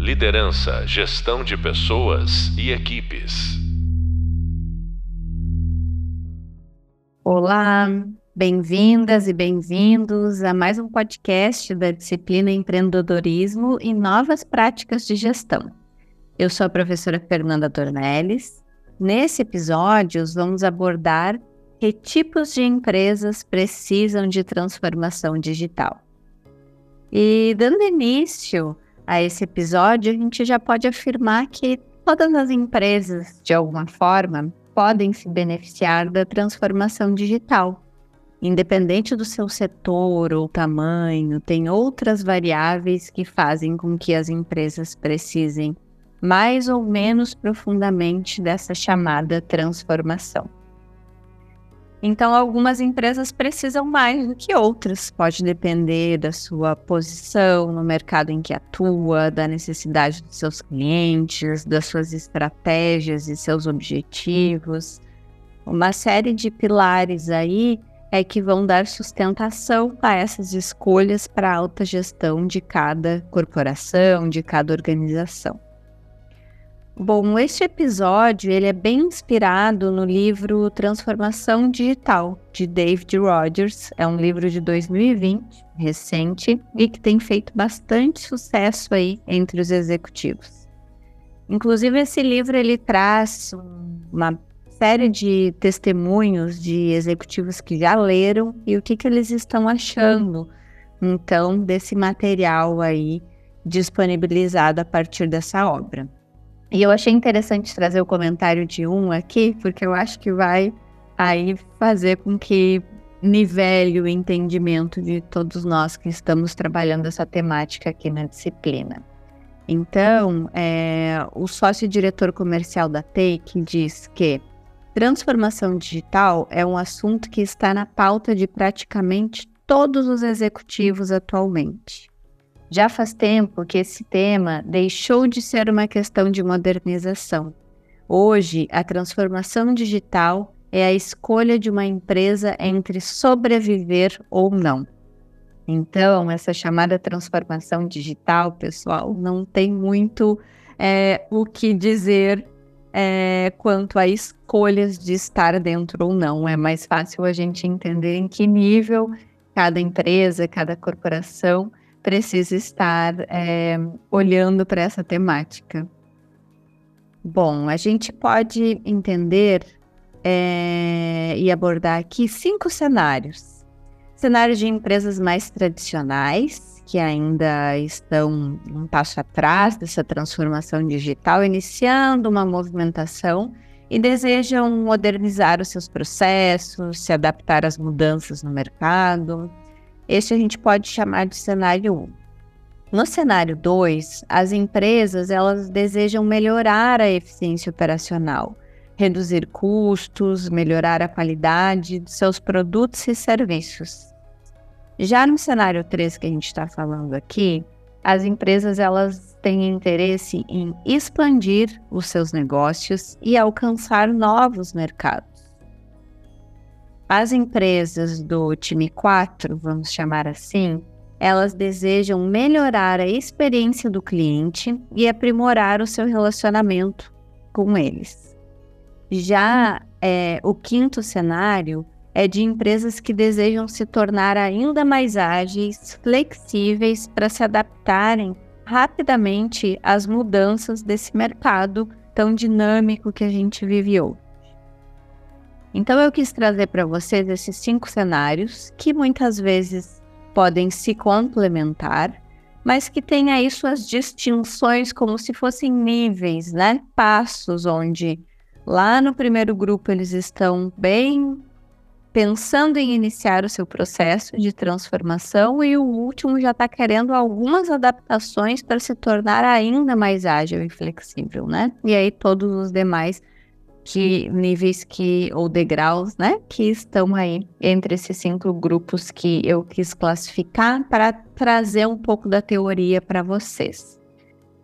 Liderança, gestão de pessoas e equipes. Olá, bem-vindas e bem-vindos a mais um podcast da disciplina Empreendedorismo e Novas Práticas de Gestão. Eu sou a professora Fernanda Tornelles. Nesse episódio, vamos abordar que tipos de empresas precisam de transformação digital. E dando início a esse episódio, a gente já pode afirmar que todas as empresas, de alguma forma, podem se beneficiar da transformação digital. Independente do seu setor ou tamanho, tem outras variáveis que fazem com que as empresas precisem mais ou menos profundamente dessa chamada transformação. Então, algumas empresas precisam mais do que outras. Pode depender da sua posição no mercado em que atua, da necessidade dos seus clientes, das suas estratégias e seus objetivos. Uma série de pilares aí é que vão dar sustentação a essas escolhas para a alta gestão de cada corporação, de cada organização. Bom, este episódio ele é bem inspirado no livro Transformação Digital de David Rogers. É um livro de 2020, recente e que tem feito bastante sucesso aí entre os executivos. Inclusive esse livro ele traz uma série de testemunhos de executivos que já leram e o que, que eles estão achando então desse material aí disponibilizado a partir dessa obra. E eu achei interessante trazer o comentário de um aqui, porque eu acho que vai aí fazer com que nivele o entendimento de todos nós que estamos trabalhando essa temática aqui na disciplina. Então, é, o sócio-diretor comercial da Take diz que transformação digital é um assunto que está na pauta de praticamente todos os executivos atualmente. Já faz tempo que esse tema deixou de ser uma questão de modernização. Hoje, a transformação digital é a escolha de uma empresa entre sobreviver ou não. Então, essa chamada transformação digital, pessoal, não tem muito é, o que dizer é, quanto a escolhas de estar dentro ou não. É mais fácil a gente entender em que nível cada empresa, cada corporação precisa estar é, olhando para essa temática. Bom, a gente pode entender é, e abordar aqui cinco cenários. Cenários de empresas mais tradicionais, que ainda estão um passo atrás dessa transformação digital, iniciando uma movimentação e desejam modernizar os seus processos, se adaptar às mudanças no mercado. Este a gente pode chamar de cenário 1. No cenário 2, as empresas elas desejam melhorar a eficiência operacional, reduzir custos, melhorar a qualidade de seus produtos e serviços. Já no cenário 3 que a gente está falando aqui, as empresas elas têm interesse em expandir os seus negócios e alcançar novos mercados. As empresas do time 4, vamos chamar assim, elas desejam melhorar a experiência do cliente e aprimorar o seu relacionamento com eles. Já é, o quinto cenário é de empresas que desejam se tornar ainda mais ágeis, flexíveis para se adaptarem rapidamente às mudanças desse mercado tão dinâmico que a gente vive hoje. Então eu quis trazer para vocês esses cinco cenários que muitas vezes podem se complementar, mas que têm aí suas distinções como se fossem níveis, né? Passos onde lá no primeiro grupo eles estão bem pensando em iniciar o seu processo de transformação e o último já está querendo algumas adaptações para se tornar ainda mais ágil e flexível, né? E aí todos os demais que níveis que ou degraus, né, que estão aí entre esses cinco grupos que eu quis classificar para trazer um pouco da teoria para vocês.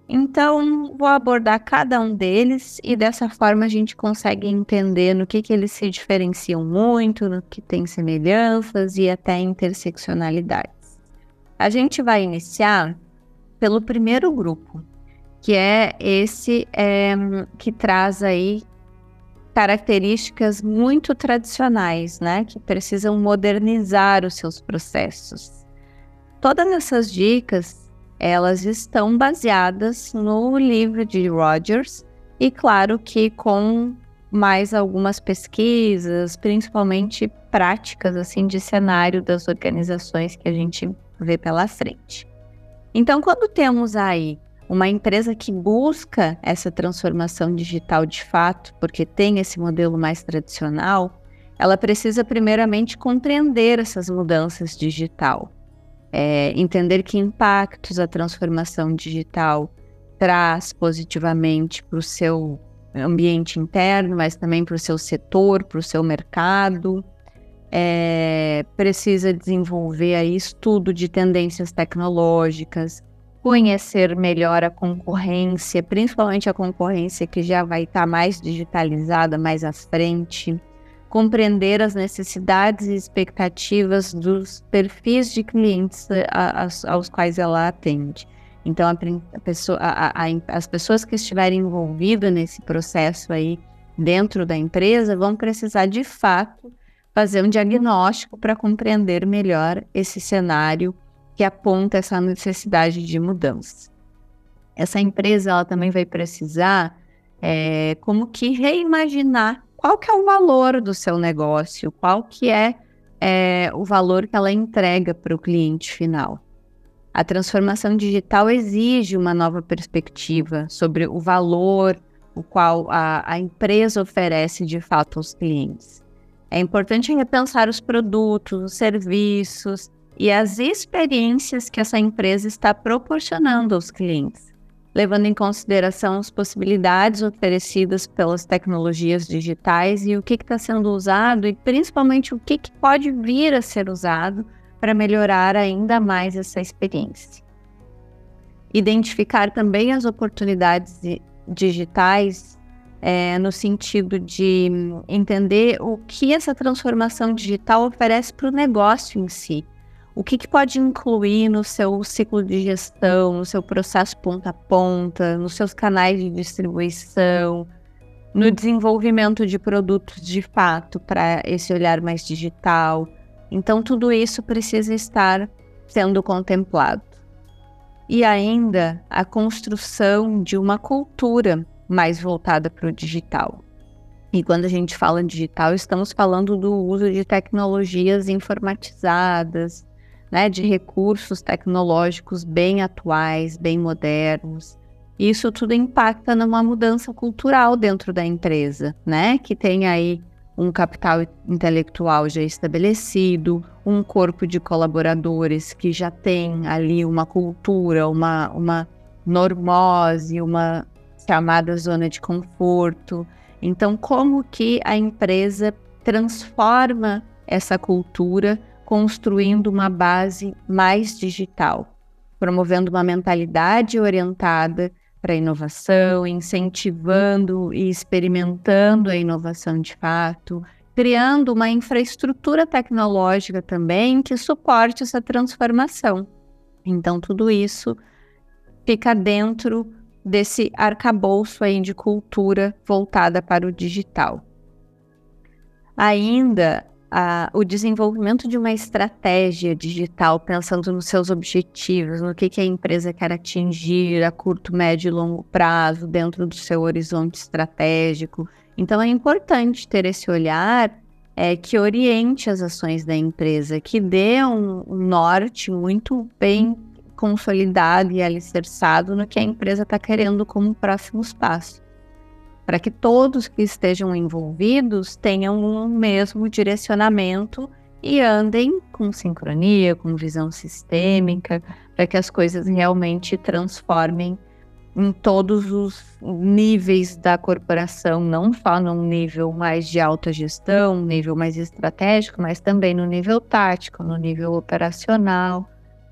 Então, vou abordar cada um deles e dessa forma a gente consegue entender no que, que eles se diferenciam muito, no que tem semelhanças e até interseccionalidades. A gente vai iniciar pelo primeiro grupo, que é esse é, que traz aí características muito tradicionais, né, que precisam modernizar os seus processos. Todas essas dicas, elas estão baseadas no livro de Rogers e claro que com mais algumas pesquisas, principalmente práticas assim de cenário das organizações que a gente vê pela frente. Então, quando temos aí uma empresa que busca essa transformação digital de fato, porque tem esse modelo mais tradicional, ela precisa primeiramente compreender essas mudanças digital, é, entender que impactos a transformação digital traz positivamente para o seu ambiente interno, mas também para o seu setor, para o seu mercado. É, precisa desenvolver aí estudo de tendências tecnológicas, conhecer melhor a concorrência, principalmente a concorrência que já vai estar tá mais digitalizada mais à frente, compreender as necessidades e expectativas dos perfis de clientes a, a, aos quais ela atende. Então, a pessoa, as pessoas que estiverem envolvidas nesse processo aí dentro da empresa vão precisar de fato fazer um diagnóstico para compreender melhor esse cenário que aponta essa necessidade de mudança. Essa empresa ela também vai precisar é, como que reimaginar qual que é o valor do seu negócio, qual que é, é o valor que ela entrega para o cliente final. A transformação digital exige uma nova perspectiva sobre o valor o qual a, a empresa oferece de fato aos clientes. É importante repensar os produtos, os serviços, e as experiências que essa empresa está proporcionando aos clientes, levando em consideração as possibilidades oferecidas pelas tecnologias digitais e o que está sendo usado e principalmente o que, que pode vir a ser usado para melhorar ainda mais essa experiência. Identificar também as oportunidades digitais é, no sentido de entender o que essa transformação digital oferece para o negócio em si o que, que, pode incluir no seu ciclo de gestão, no seu processo ponta a ponta, nos seus canais de distribuição, no desenvolvimento de produtos de fato para esse olhar mais digital. Então, tudo isso precisa estar sendo contemplado. E ainda a construção de uma cultura mais voltada para o digital. E quando a gente fala digital, estamos falando do uso de tecnologias informatizadas, né, de recursos tecnológicos bem atuais, bem modernos. Isso tudo impacta numa mudança cultural dentro da empresa, né? Que tem aí um capital intelectual já estabelecido, um corpo de colaboradores que já tem ali uma cultura, uma, uma normose, uma chamada zona de conforto. Então, como que a empresa transforma essa cultura construindo uma base mais digital, promovendo uma mentalidade orientada para a inovação, incentivando e experimentando a inovação de fato, criando uma infraestrutura tecnológica também que suporte essa transformação. Então, tudo isso fica dentro desse arcabouço aí de cultura voltada para o digital. Ainda a, o desenvolvimento de uma estratégia digital, pensando nos seus objetivos, no que, que a empresa quer atingir a curto, médio e longo prazo, dentro do seu horizonte estratégico. Então, é importante ter esse olhar é, que oriente as ações da empresa, que dê um, um norte muito bem consolidado e alicerçado no que a empresa está querendo como próximos passos para que todos que estejam envolvidos tenham um mesmo direcionamento e andem com sincronia, com visão sistêmica, para que as coisas realmente transformem em todos os níveis da corporação, não só num nível mais de alta gestão, nível mais estratégico, mas também no nível tático, no nível operacional.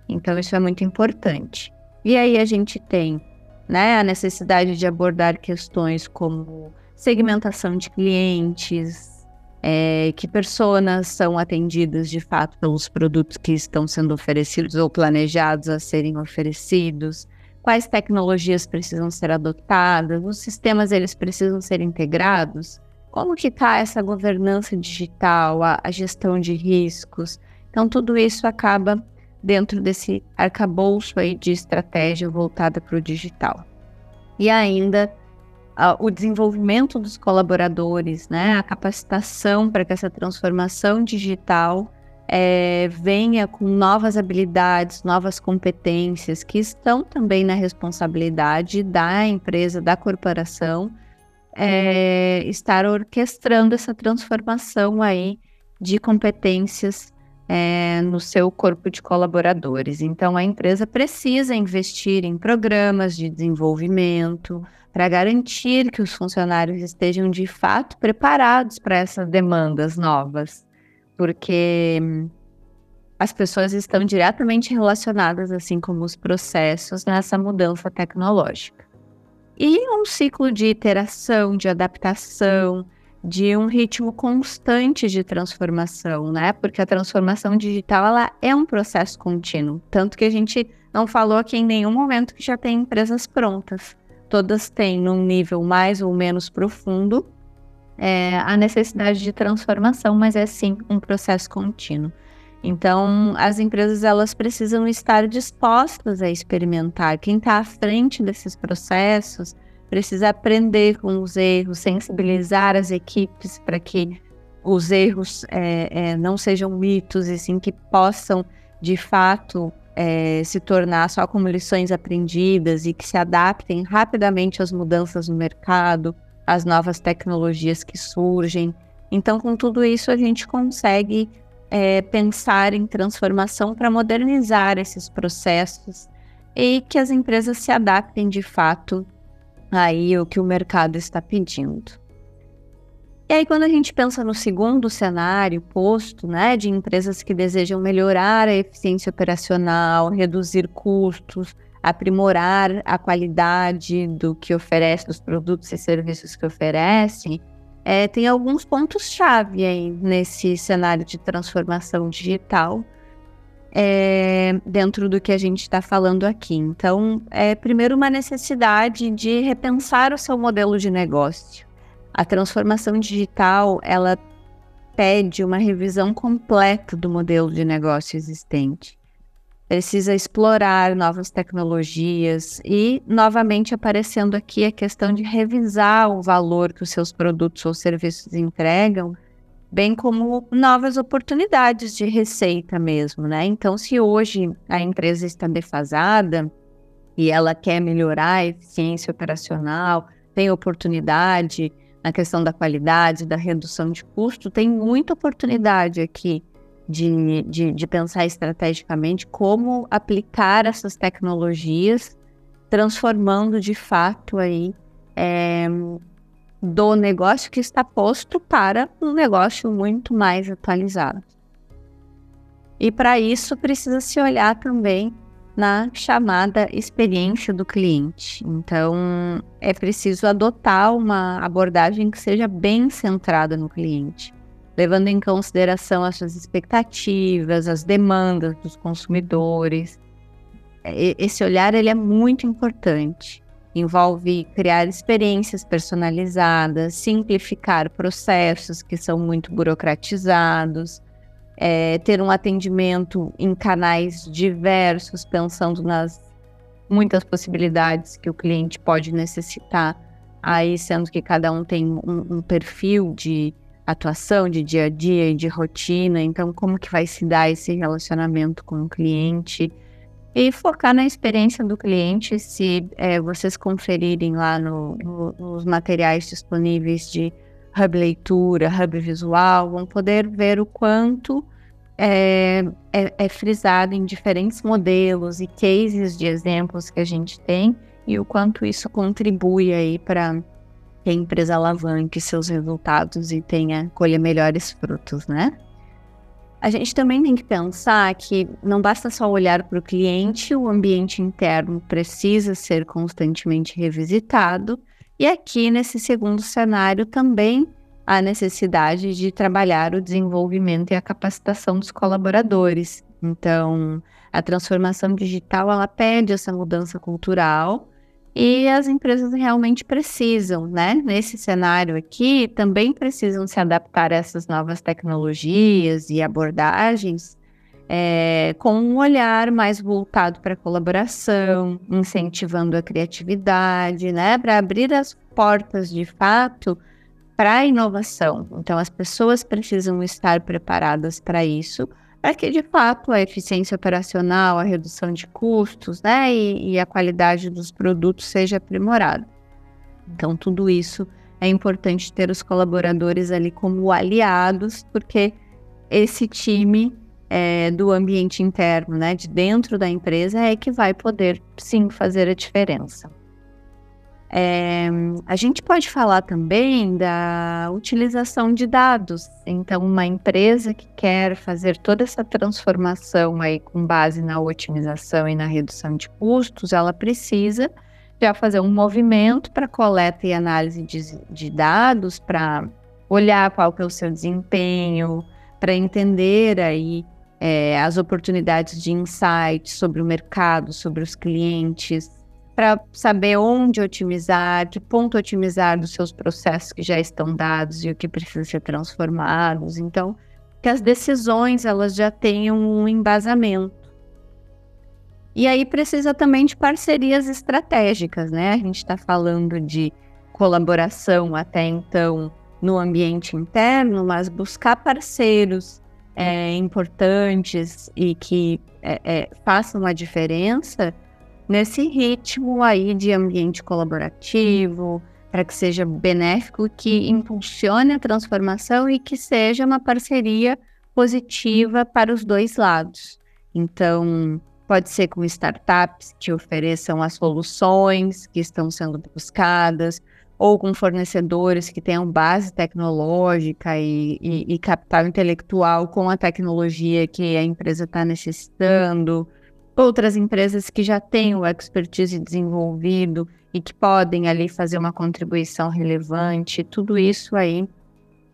Então, isso é muito importante. E aí a gente tem né? A necessidade de abordar questões como segmentação de clientes, é, que pessoas são atendidas de fato pelos produtos que estão sendo oferecidos ou planejados a serem oferecidos, quais tecnologias precisam ser adotadas, os sistemas eles precisam ser integrados, como que está essa governança digital, a, a, gestão de riscos. Então, tudo isso acaba dentro desse arcabouço aí de estratégia voltada para o digital. E ainda o desenvolvimento dos colaboradores, né, a capacitação para que essa transformação digital é, venha com novas habilidades, novas competências que estão também na responsabilidade da empresa, da corporação, é, estar orquestrando essa transformação aí de competências é, no seu corpo de colaboradores. Então, a empresa precisa investir em programas de desenvolvimento para garantir que os funcionários estejam de fato preparados para essas demandas novas porque as pessoas estão diretamente relacionadas, assim como os processos, nessa mudança tecnológica. E um ciclo de iteração, de adaptação, de um ritmo constante de transformação, né? Porque a transformação digital ela é um processo contínuo, tanto que a gente não falou aqui em nenhum momento que já tem empresas prontas. Todas têm num nível mais ou menos profundo é, a necessidade de transformação, mas é sim um processo contínuo. Então, as empresas elas precisam estar dispostas a experimentar. Quem está à frente desses processos precisa aprender com os erros, sensibilizar as equipes para que os erros é, é, não sejam mitos e sim que possam, de fato, é, se tornar só como lições aprendidas e que se adaptem rapidamente às mudanças no mercado, as novas tecnologias que surgem. Então, com tudo isso, a gente consegue é, pensar em transformação para modernizar esses processos e que as empresas se adaptem de fato aí o que o mercado está pedindo. E aí, quando a gente pensa no segundo cenário posto, né, de empresas que desejam melhorar a eficiência operacional, reduzir custos, aprimorar a qualidade do que oferece, dos produtos e serviços que oferece, é, tem alguns pontos-chave aí nesse cenário de transformação digital é, dentro do que a gente está falando aqui. Então, é primeiro uma necessidade de repensar o seu modelo de negócio. A transformação digital, ela pede uma revisão completa do modelo de negócio existente precisa explorar novas tecnologias e, novamente, aparecendo aqui a questão de revisar o valor que os seus produtos ou serviços entregam, bem como novas oportunidades de receita mesmo, né? Então, se hoje a empresa está defasada e ela quer melhorar a eficiência operacional, tem oportunidade na questão da qualidade, da redução de custo, tem muita oportunidade aqui de, de, de pensar estrategicamente como aplicar essas tecnologias, transformando de fato aí é, do negócio que está posto para um negócio muito mais atualizado. E para isso precisa se olhar também na chamada experiência do cliente. Então, é preciso adotar uma abordagem que seja bem centrada no cliente levando em consideração as suas expectativas, as demandas dos consumidores. Esse olhar ele é muito importante. Envolve criar experiências personalizadas, simplificar processos que são muito burocratizados, é, ter um atendimento em canais diversos, pensando nas muitas possibilidades que o cliente pode necessitar, aí sendo que cada um tem um, um perfil de atuação de dia a dia e de rotina, então como que vai se dar esse relacionamento com o cliente e focar na experiência do cliente, se é, vocês conferirem lá no, no, nos materiais disponíveis de hub leitura, hub visual, vão poder ver o quanto é, é, é frisado em diferentes modelos e cases de exemplos que a gente tem e o quanto isso contribui aí para que a empresa alavanque seus resultados e tenha colha melhores frutos, né? A gente também tem que pensar que não basta só olhar para o cliente, o ambiente interno precisa ser constantemente revisitado. E aqui, nesse segundo cenário, também há necessidade de trabalhar o desenvolvimento e a capacitação dos colaboradores. Então, a transformação digital ela pede essa mudança cultural e as empresas realmente precisam, né? Nesse cenário aqui, também precisam se adaptar a essas novas tecnologias e abordagens é, com um olhar mais voltado para a colaboração, incentivando a criatividade, né? Para abrir as portas de fato para a inovação. Então, as pessoas precisam estar preparadas para isso para que de fato a eficiência operacional, a redução de custos, né, e, e a qualidade dos produtos seja aprimorada. Então, tudo isso é importante ter os colaboradores ali como aliados, porque esse time é, do ambiente interno, né, de dentro da empresa, é que vai poder sim fazer a diferença. É, a gente pode falar também da utilização de dados. Então, uma empresa que quer fazer toda essa transformação aí com base na otimização e na redução de custos, ela precisa já fazer um movimento para coleta e análise de, de dados, para olhar qual que é o seu desempenho, para entender aí é, as oportunidades de insight sobre o mercado, sobre os clientes, para saber onde otimizar, que ponto otimizar dos seus processos que já estão dados e o que precisa ser transformados. Então, que as decisões elas já tenham um embasamento. E aí precisa também de parcerias estratégicas, né? A gente está falando de colaboração até então no ambiente interno, mas buscar parceiros é, importantes e que é, é, façam a diferença nesse ritmo aí de ambiente colaborativo, para que seja benéfico, que impulsione a transformação e que seja uma parceria positiva para os dois lados. Então, pode ser com startups que ofereçam as soluções que estão sendo buscadas, ou com fornecedores que tenham base tecnológica e, e, e capital intelectual com a tecnologia que a empresa está necessitando outras empresas que já têm o expertise desenvolvido e que podem ali fazer uma contribuição relevante, tudo isso aí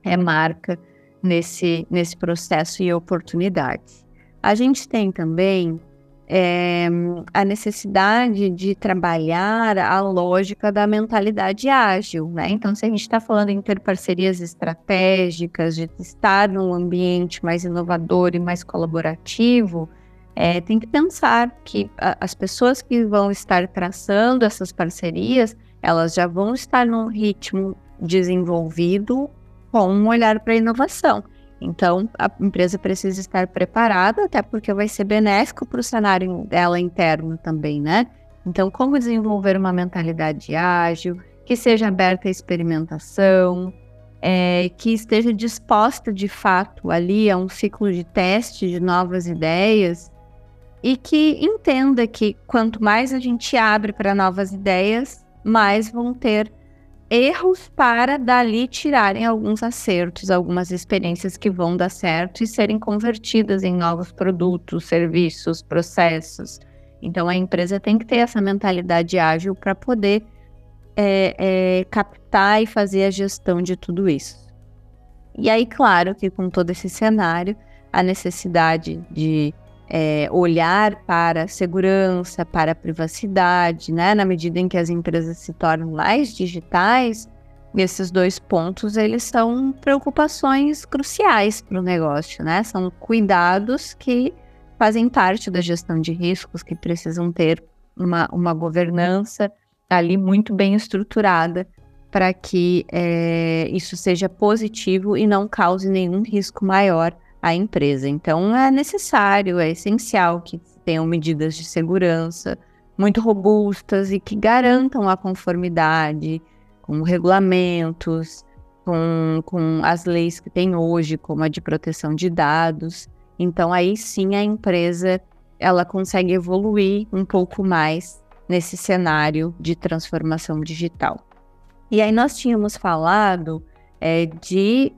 é marca nesse, nesse processo e oportunidade. A gente tem também é, a necessidade de trabalhar a lógica da mentalidade ágil, né? Então, se a gente está falando em ter parcerias estratégicas, de estar num ambiente mais inovador e mais colaborativo, é, tem que pensar que a, as pessoas que vão estar traçando essas parcerias, elas já vão estar num ritmo desenvolvido com um olhar para a inovação. Então, a empresa precisa estar preparada, até porque vai ser benéfico para o cenário dela interno também, né? Então, como desenvolver uma mentalidade ágil, que seja aberta à experimentação, é, que esteja disposta de fato ali a um ciclo de teste de novas ideias e que entenda que quanto mais a gente abre para novas ideias, mais vão ter erros para dali tirarem alguns acertos, algumas experiências que vão dar certo e serem convertidas em novos produtos, serviços, processos. Então a empresa tem que ter essa mentalidade ágil para poder é, é, captar e fazer a gestão de tudo isso. E aí, claro que com todo esse cenário, a necessidade de é, olhar para segurança, para privacidade, né? Na medida em que as empresas se tornam mais digitais, esses dois pontos eles são preocupações cruciais para o negócio, né? São cuidados que fazem parte da gestão de riscos, que precisam ter uma, uma governança ali muito bem estruturada para que é, isso seja positivo e não cause nenhum risco maior a empresa. Então, é necessário, é essencial que tenham medidas de segurança muito robustas e que garantam a conformidade com regulamentos, com, com as leis que tem hoje, como a de proteção de dados. Então, aí sim a empresa ela consegue evoluir um pouco mais nesse cenário de transformação digital. E aí nós tínhamos falado é, de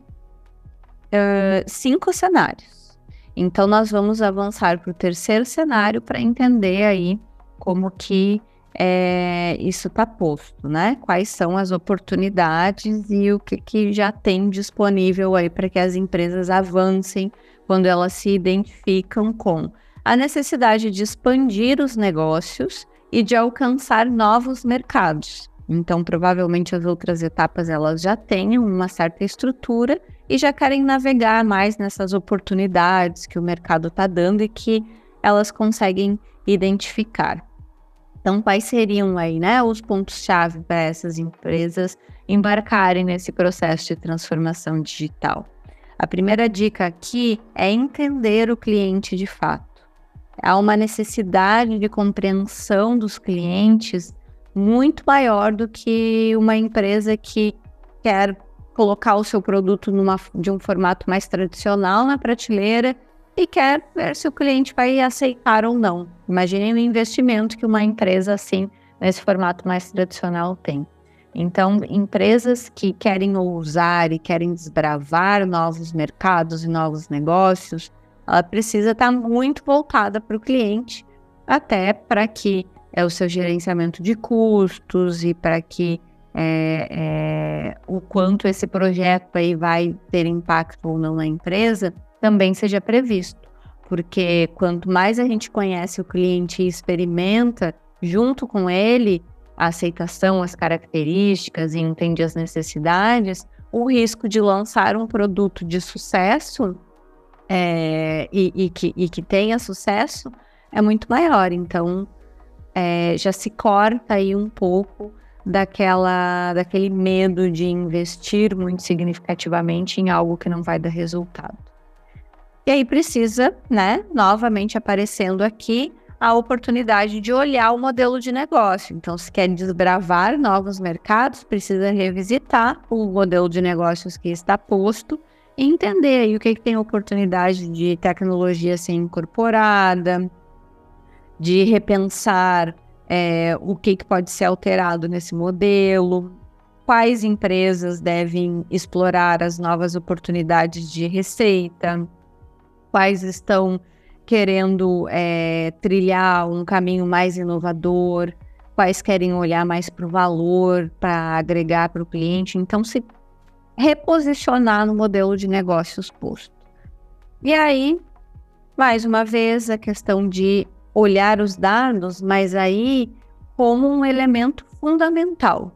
uh, cinco cenários. Então, nós vamos avançar para o terceiro cenário para entender aí como que é, isso está posto, né? Quais são as oportunidades e o que, que já tem disponível aí para que as empresas avancem quando elas se identificam com a necessidade de expandir os negócios e de alcançar novos mercados. Então, provavelmente as outras etapas elas já tenham uma certa estrutura e já querem navegar mais nessas oportunidades que o mercado está dando e que elas conseguem identificar. Então, quais seriam aí, né, os pontos-chave para essas empresas embarcarem nesse processo de transformação digital? A primeira dica aqui é entender o cliente de fato. Há uma necessidade de compreensão dos clientes muito maior do que uma empresa que quer colocar o seu produto numa, de um formato mais tradicional na prateleira e quer ver se o cliente vai aceitar ou não. Imagine o investimento que uma empresa assim, nesse formato mais tradicional, tem. Então, empresas que querem ousar e querem desbravar novos mercados e novos negócios, ela precisa estar muito voltada para o cliente, até para que é o seu gerenciamento de custos e para que é, é, o quanto esse projeto aí vai ter impacto ou não na empresa também seja previsto. Porque quanto mais a gente conhece o cliente e experimenta junto com ele a aceitação, as características e entende as necessidades, o risco de lançar um produto de sucesso é, e, e, que, e que tenha sucesso é muito maior. Então, é, já se corta aí um pouco daquela, daquele medo de investir muito significativamente em algo que não vai dar resultado. E aí precisa, né, novamente aparecendo aqui, a oportunidade de olhar o modelo de negócio. Então, se quer desbravar novos mercados, precisa revisitar o modelo de negócios que está posto e entender aí o que, que tem oportunidade de tecnologia ser incorporada, de repensar é, o que, que pode ser alterado nesse modelo, quais empresas devem explorar as novas oportunidades de receita, quais estão querendo é, trilhar um caminho mais inovador, quais querem olhar mais para o valor, para agregar para o cliente. Então, se reposicionar no modelo de negócios posto. E aí, mais uma vez, a questão de olhar os dados, mas aí como um elemento fundamental.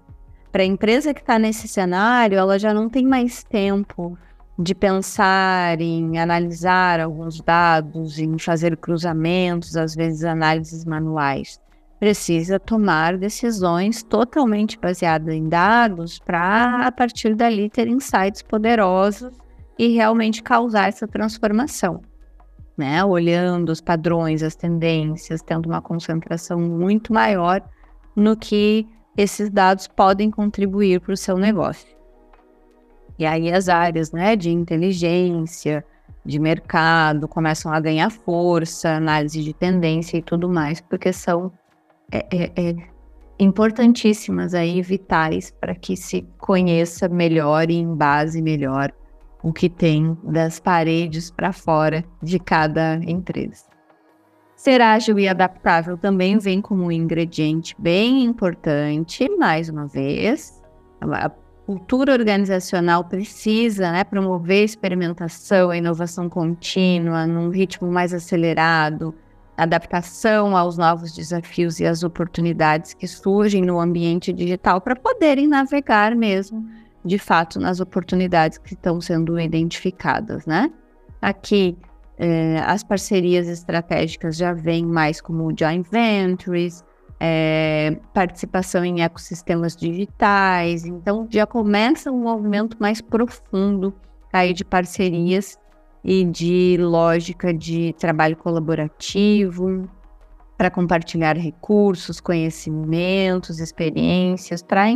Para a empresa que está nesse cenário, ela já não tem mais tempo de pensar em analisar alguns dados, em fazer cruzamentos, às vezes análises manuais. Precisa tomar decisões totalmente baseadas em dados para, a partir dali, ter insights poderosos e realmente causar essa transformação né? Olhando os padrões, as tendências, tendo uma concentração muito maior no que esses dados podem contribuir para o seu negócio. E aí as áreas, né, de inteligência, de mercado começam a ganhar força, análise de tendência e tudo mais, porque são é, é, é importantíssimas aí, vitais para que se conheça melhor e embase melhor o que tem das paredes para fora de cada empresa. Ser ágil e adaptável também vem como um ingrediente bem importante, mais uma vez. A cultura organizacional precisa né, promover experimentação, a inovação contínua, num ritmo mais acelerado, adaptação aos novos desafios e às oportunidades que surgem no ambiente digital para poderem navegar mesmo de fato nas oportunidades que estão sendo identificadas, né? Aqui é, as parcerias estratégicas já vêm mais como joint ventures, é, participação em ecossistemas digitais, então já começa um movimento mais profundo aí de parcerias e de lógica de trabalho colaborativo para compartilhar recursos, conhecimentos, experiências, para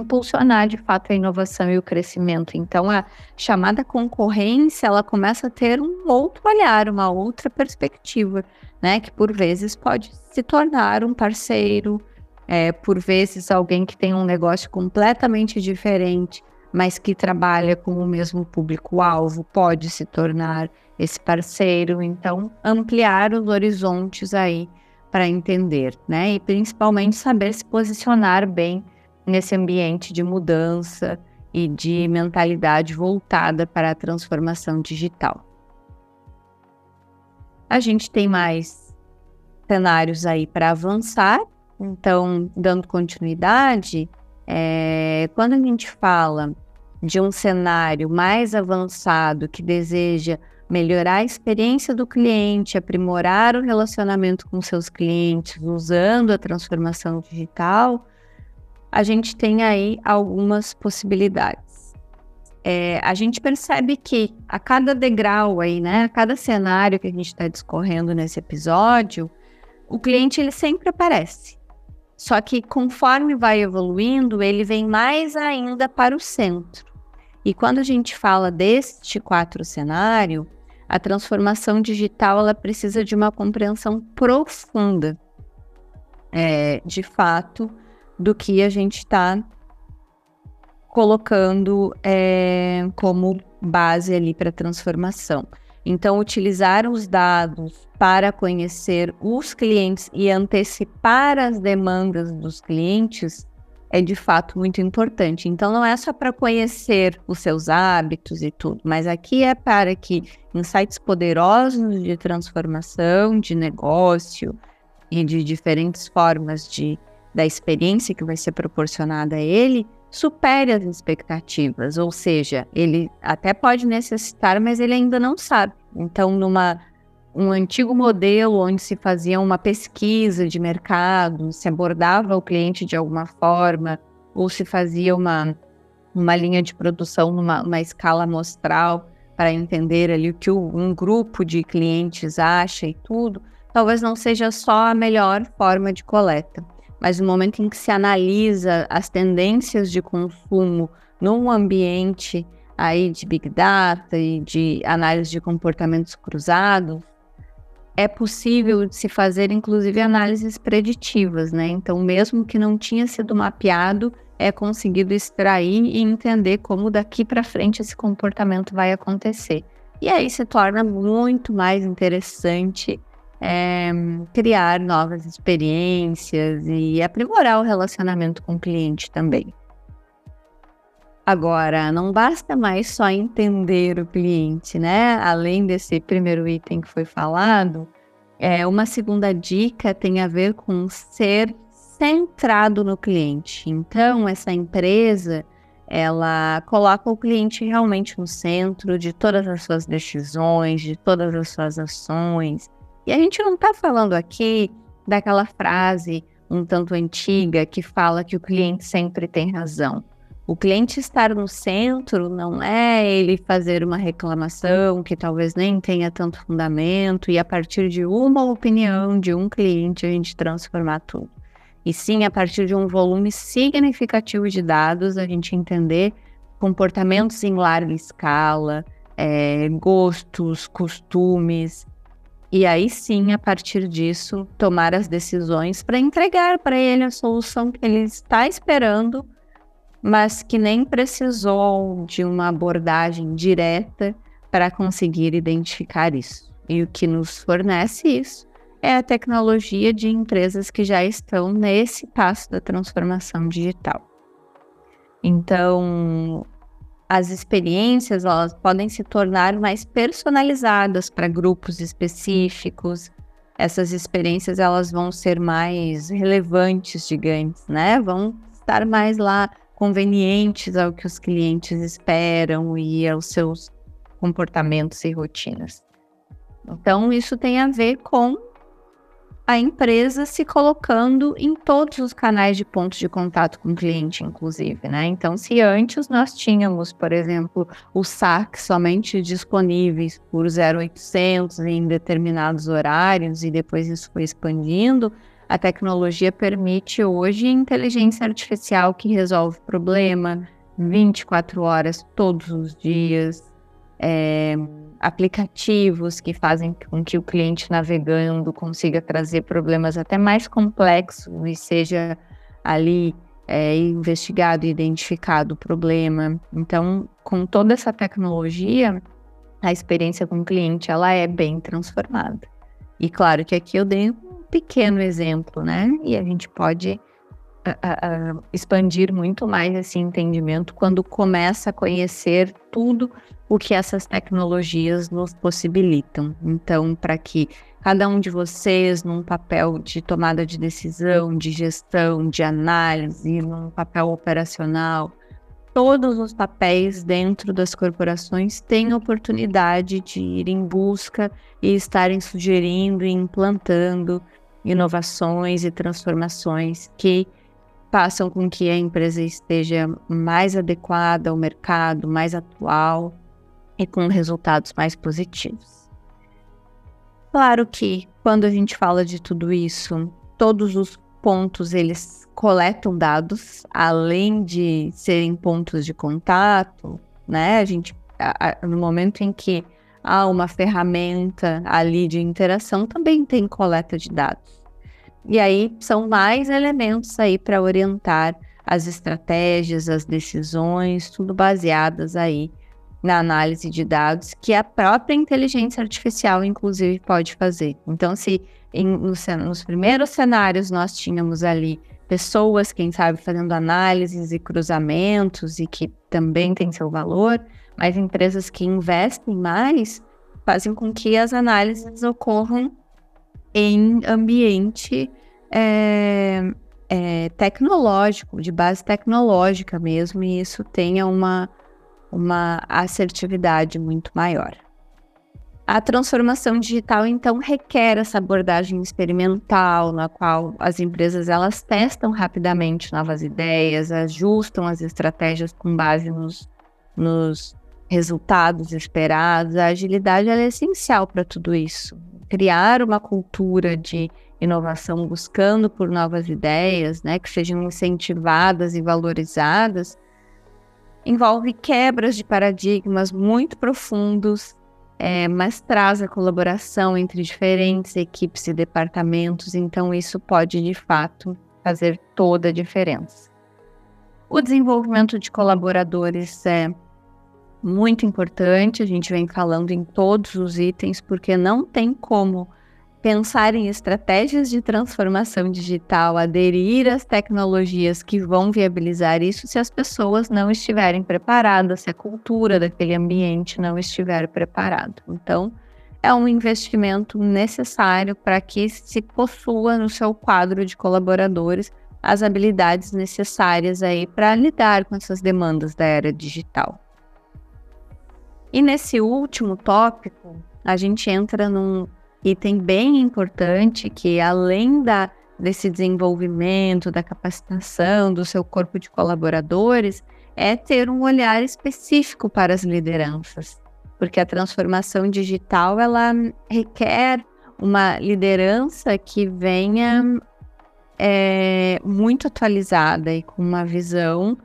impulsionar de fato a inovação e o crescimento. Então a chamada concorrência ela começa a ter um outro olhar, uma outra perspectiva, né? Que por vezes pode se tornar um parceiro, é, por vezes alguém que tem um negócio completamente diferente, mas que trabalha com o mesmo público-alvo pode se tornar esse parceiro. Então ampliar os horizontes aí para entender, né? E principalmente saber se posicionar bem nesse ambiente de mudança e de mentalidade voltada para a transformação digital. A gente tem mais cenários aí para avançar, então, dando continuidade, é, quando a gente fala de um cenário mais avançado que deseja melhorar a experiência do cliente, aprimorar o relacionamento com seus clientes usando a transformação digital, a gente tem aí algumas possibilidades. É, a gente percebe que a cada degrau aí, né, a cada cenário que a gente está discorrendo nesse episódio, o cliente ele sempre aparece. Só que conforme vai evoluindo, ele vem mais ainda para o centro. E quando a gente fala deste quatro cenário, a transformação digital ela precisa de uma compreensão profunda, é, de fato, do que a gente está colocando é, como base ali para transformação. Então, utilizar os dados para conhecer os clientes e antecipar as demandas dos clientes é de fato muito importante. Então, não é só para conhecer os seus hábitos e tudo, mas aqui é para que insights poderosos de transformação de negócio e de diferentes formas de da experiência que vai ser proporcionada a ele supere as expectativas, ou seja, ele até pode necessitar, mas ele ainda não sabe. Então, numa um antigo modelo onde se fazia uma pesquisa de mercado, se abordava o cliente de alguma forma, ou se fazia uma, uma linha de produção numa escala amostral para entender ali o que um grupo de clientes acha e tudo, talvez não seja só a melhor forma de coleta mas no momento em que se analisa as tendências de consumo num ambiente aí de big data e de análise de comportamentos cruzados, é possível se fazer inclusive análises preditivas, né? Então, mesmo que não tinha sido mapeado, é conseguido extrair e entender como daqui para frente esse comportamento vai acontecer. E aí se torna muito mais interessante é, criar novas experiências e aprimorar o relacionamento com o cliente também. Agora, não basta mais só entender o cliente, né? Além desse primeiro item que foi falado, é, uma segunda dica tem a ver com ser centrado no cliente. Então, essa empresa ela coloca o cliente realmente no centro de todas as suas decisões, de todas as suas ações, e a gente não está falando aqui daquela frase um tanto antiga que fala que o cliente sempre tem razão. O cliente estar no centro não é ele fazer uma reclamação que talvez nem tenha tanto fundamento e a partir de uma opinião de um cliente a gente transformar tudo. E sim, a partir de um volume significativo de dados, a gente entender comportamentos em larga escala, é, gostos, costumes, e aí sim, a partir disso, tomar as decisões para entregar para ele a solução que ele está esperando, mas que nem precisou de uma abordagem direta para conseguir identificar isso. E o que nos fornece isso é a tecnologia de empresas que já estão nesse passo da transformação digital. Então, as experiências elas podem se tornar mais personalizadas para grupos específicos. Essas experiências elas vão ser mais relevantes, digamos, né? Vão estar mais lá convenientes ao que os clientes esperam e aos seus comportamentos e rotinas. Então, isso tem a ver com a empresa se colocando em todos os canais de pontos de contato com o cliente, inclusive, né? Então, se antes nós tínhamos, por exemplo, o saque somente disponíveis por 0800 em determinados horários e depois isso foi expandindo, a tecnologia permite hoje inteligência artificial que resolve o problema 24 horas todos os dias. É, aplicativos que fazem com que o cliente navegando consiga trazer problemas até mais complexos e seja ali é, investigado e identificado o problema. Então, com toda essa tecnologia, a experiência com o cliente ela é bem transformada. E claro que aqui eu dei um pequeno exemplo, né? E a gente pode uh, uh, expandir muito mais esse entendimento quando começa a conhecer tudo o que essas tecnologias nos possibilitam. Então, para que cada um de vocês, num papel de tomada de decisão, de gestão, de análise, num papel operacional, todos os papéis dentro das corporações têm oportunidade de ir em busca e estarem sugerindo e implantando inovações e transformações que façam com que a empresa esteja mais adequada ao mercado, mais atual e com resultados mais positivos. Claro que quando a gente fala de tudo isso, todos os pontos eles coletam dados, além de serem pontos de contato, né? A gente, a, a, no momento em que há uma ferramenta ali de interação, também tem coleta de dados. E aí são mais elementos aí para orientar as estratégias, as decisões, tudo baseadas aí na análise de dados que a própria inteligência artificial, inclusive, pode fazer. Então, se em, nos, nos primeiros cenários nós tínhamos ali pessoas, quem sabe, fazendo análises e cruzamentos e que também tem seu valor, mas empresas que investem mais fazem com que as análises ocorram em ambiente é, é, tecnológico, de base tecnológica mesmo, e isso tenha uma, uma assertividade muito maior. A transformação digital, então, requer essa abordagem experimental, na qual as empresas elas testam rapidamente novas ideias, ajustam as estratégias com base nos, nos resultados esperados. A agilidade é essencial para tudo isso criar uma cultura de inovação buscando por novas ideias, né, que sejam incentivadas e valorizadas, envolve quebras de paradigmas muito profundos, é, mas traz a colaboração entre diferentes equipes e departamentos, então isso pode de fato fazer toda a diferença. O desenvolvimento de colaboradores é muito importante, a gente vem falando em todos os itens, porque não tem como pensar em estratégias de transformação digital, aderir às tecnologias que vão viabilizar isso se as pessoas não estiverem preparadas, se a cultura daquele ambiente não estiver preparado. Então, é um investimento necessário para que se possua no seu quadro de colaboradores as habilidades necessárias aí para lidar com essas demandas da era digital. E nesse último tópico, a gente entra num item bem importante que além da desse desenvolvimento, da capacitação do seu corpo de colaboradores, é ter um olhar específico para as lideranças, porque a transformação digital ela requer uma liderança que venha é, muito atualizada e com uma visão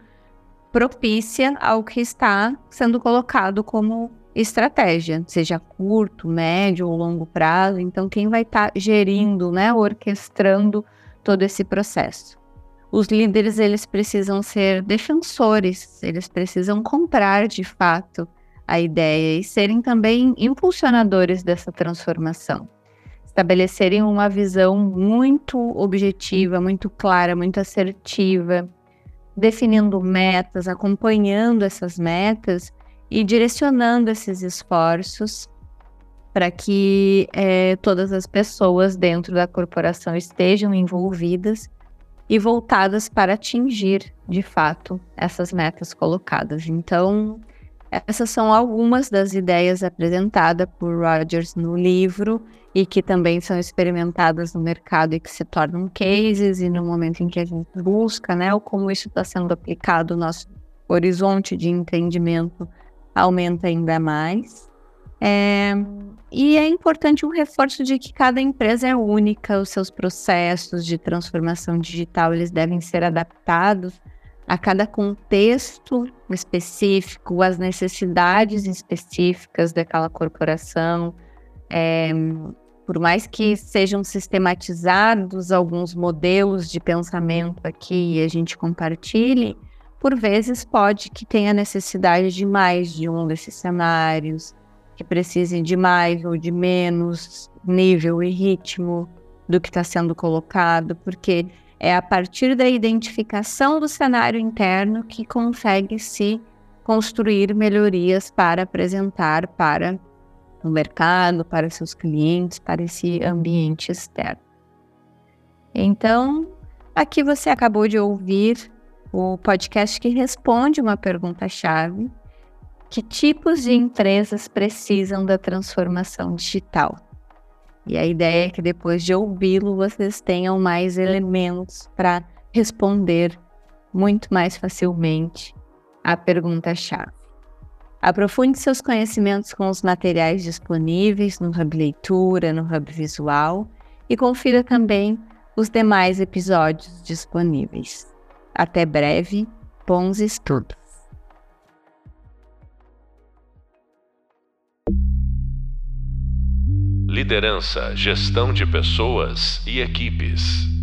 propícia ao que está sendo colocado como estratégia, seja curto, médio ou longo prazo. Então, quem vai estar tá gerindo, né, orquestrando todo esse processo? Os líderes eles precisam ser defensores, eles precisam comprar de fato a ideia e serem também impulsionadores dessa transformação. Estabelecerem uma visão muito objetiva, muito clara, muito assertiva, definindo metas, acompanhando essas metas e direcionando esses esforços para que é, todas as pessoas dentro da corporação estejam envolvidas e voltadas para atingir, de fato, essas metas colocadas. Então, essas são algumas das ideias apresentadas por Rogers no livro e que também são experimentadas no mercado e que se tornam cases e no momento em que a gente busca, né, como isso está sendo aplicado, o nosso horizonte de entendimento aumenta ainda mais. É, e é importante um reforço de que cada empresa é única, os seus processos de transformação digital eles devem ser adaptados a cada contexto específico, as necessidades específicas daquela corporação. É, por mais que sejam sistematizados alguns modelos de pensamento aqui e a gente compartilhe, por vezes pode que tenha necessidade de mais de um desses cenários, que precisem de mais ou de menos nível e ritmo. do que está sendo colocado, porque é a partir da identificação do cenário interno que consegue se construir melhorias para apresentar para o mercado, para seus clientes, para esse ambiente externo. Então, aqui você acabou de ouvir o podcast que responde uma pergunta-chave: que tipos de empresas precisam da transformação digital? E a ideia é que depois de ouvi-lo, vocês tenham mais elementos para responder muito mais facilmente a pergunta-chave. Aprofunde seus conhecimentos com os materiais disponíveis no Hub Leitura, no Hub Visual e confira também os demais episódios disponíveis. Até breve, bons estudos! Liderança, gestão de pessoas e equipes.